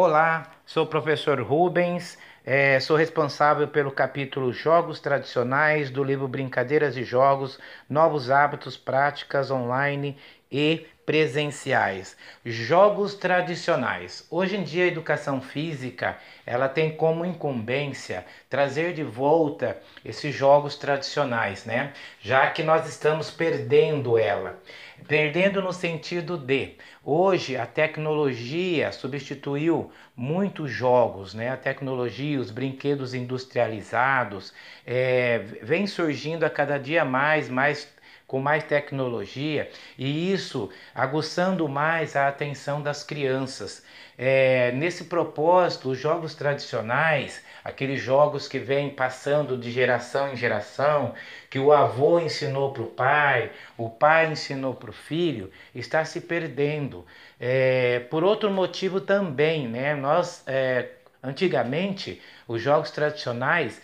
Olá, sou o professor Rubens, é, sou responsável pelo capítulo Jogos Tradicionais do livro Brincadeiras e Jogos, Novos Hábitos, Práticas Online e Presenciais. Jogos tradicionais. Hoje em dia a educação física, ela tem como incumbência trazer de volta esses jogos tradicionais, né? Já que nós estamos perdendo ela. Perdendo no sentido de hoje a tecnologia substituiu muitos jogos, né? A tecnologia, os brinquedos industrializados, é, vem surgindo a cada dia mais, mais com mais tecnologia e isso aguçando mais a atenção das crianças. É, nesse propósito, os jogos tradicionais, aqueles jogos que vêm passando de geração em geração, que o avô ensinou para o pai, o pai ensinou para o filho, está se perdendo. É, por outro motivo também, né? Nós é, antigamente os jogos tradicionais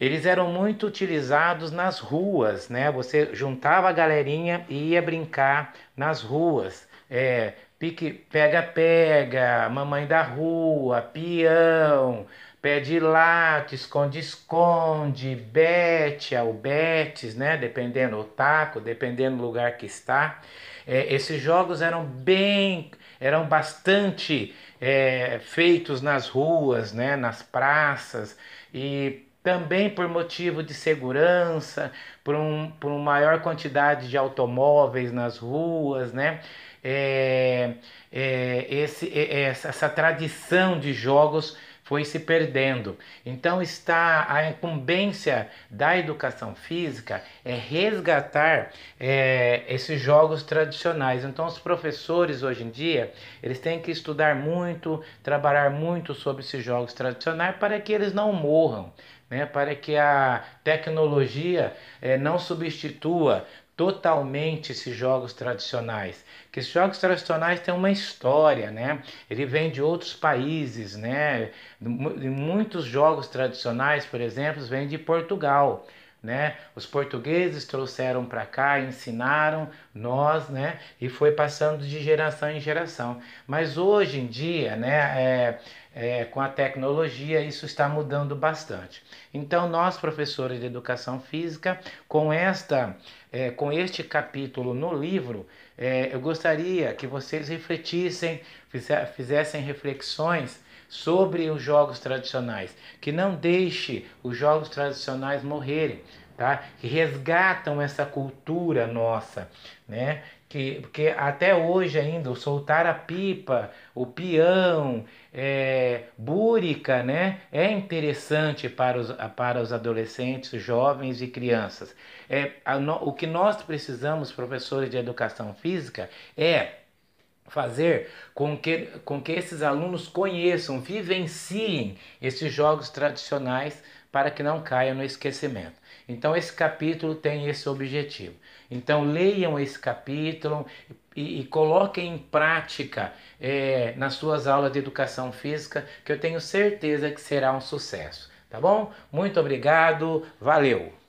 eles eram muito utilizados nas ruas, né? Você juntava a galerinha e ia brincar nas ruas. É, pique, pega-pega, mamãe da rua, peão, pé de lato, esconde-esconde, bete, ou betes, né? Dependendo o taco, dependendo do lugar que está. É, esses jogos eram bem, eram bastante é, feitos nas ruas, né? Nas praças e também por motivo de segurança, por, um, por uma maior quantidade de automóveis nas ruas, né? É, é, esse, é, essa, essa tradição de jogos foi se perdendo. Então está a incumbência da educação física é resgatar é, esses jogos tradicionais. Então os professores hoje em dia eles têm que estudar muito, trabalhar muito sobre esses jogos tradicionais para que eles não morram. Né, para que a tecnologia é, não substitua totalmente esses jogos tradicionais. Que esses jogos tradicionais têm uma história, né? Ele vem de outros países, né? Muitos jogos tradicionais, por exemplo, vêm de Portugal. Né? Os portugueses trouxeram para cá, ensinaram nós, né? E foi passando de geração em geração. Mas hoje em dia, né? É, é, com a tecnologia, isso está mudando bastante. Então, nós, professores de educação física, com, esta, é, com este capítulo no livro, é, eu gostaria que vocês refletissem, fizessem reflexões sobre os jogos tradicionais, que não deixe os jogos tradicionais morrerem, tá? Que resgatam essa cultura nossa, né? Que, porque até hoje ainda o soltar a pipa, o peão, é, búrica, né? É interessante para os, para os adolescentes, jovens e crianças. É, a, o que nós precisamos, professores de educação física, é fazer com que, com que esses alunos conheçam, vivenciem esses jogos tradicionais para que não caiam no esquecimento. Então, esse capítulo tem esse objetivo. Então, leiam esse capítulo e, e coloquem em prática é, nas suas aulas de educação física, que eu tenho certeza que será um sucesso. Tá bom? Muito obrigado, valeu!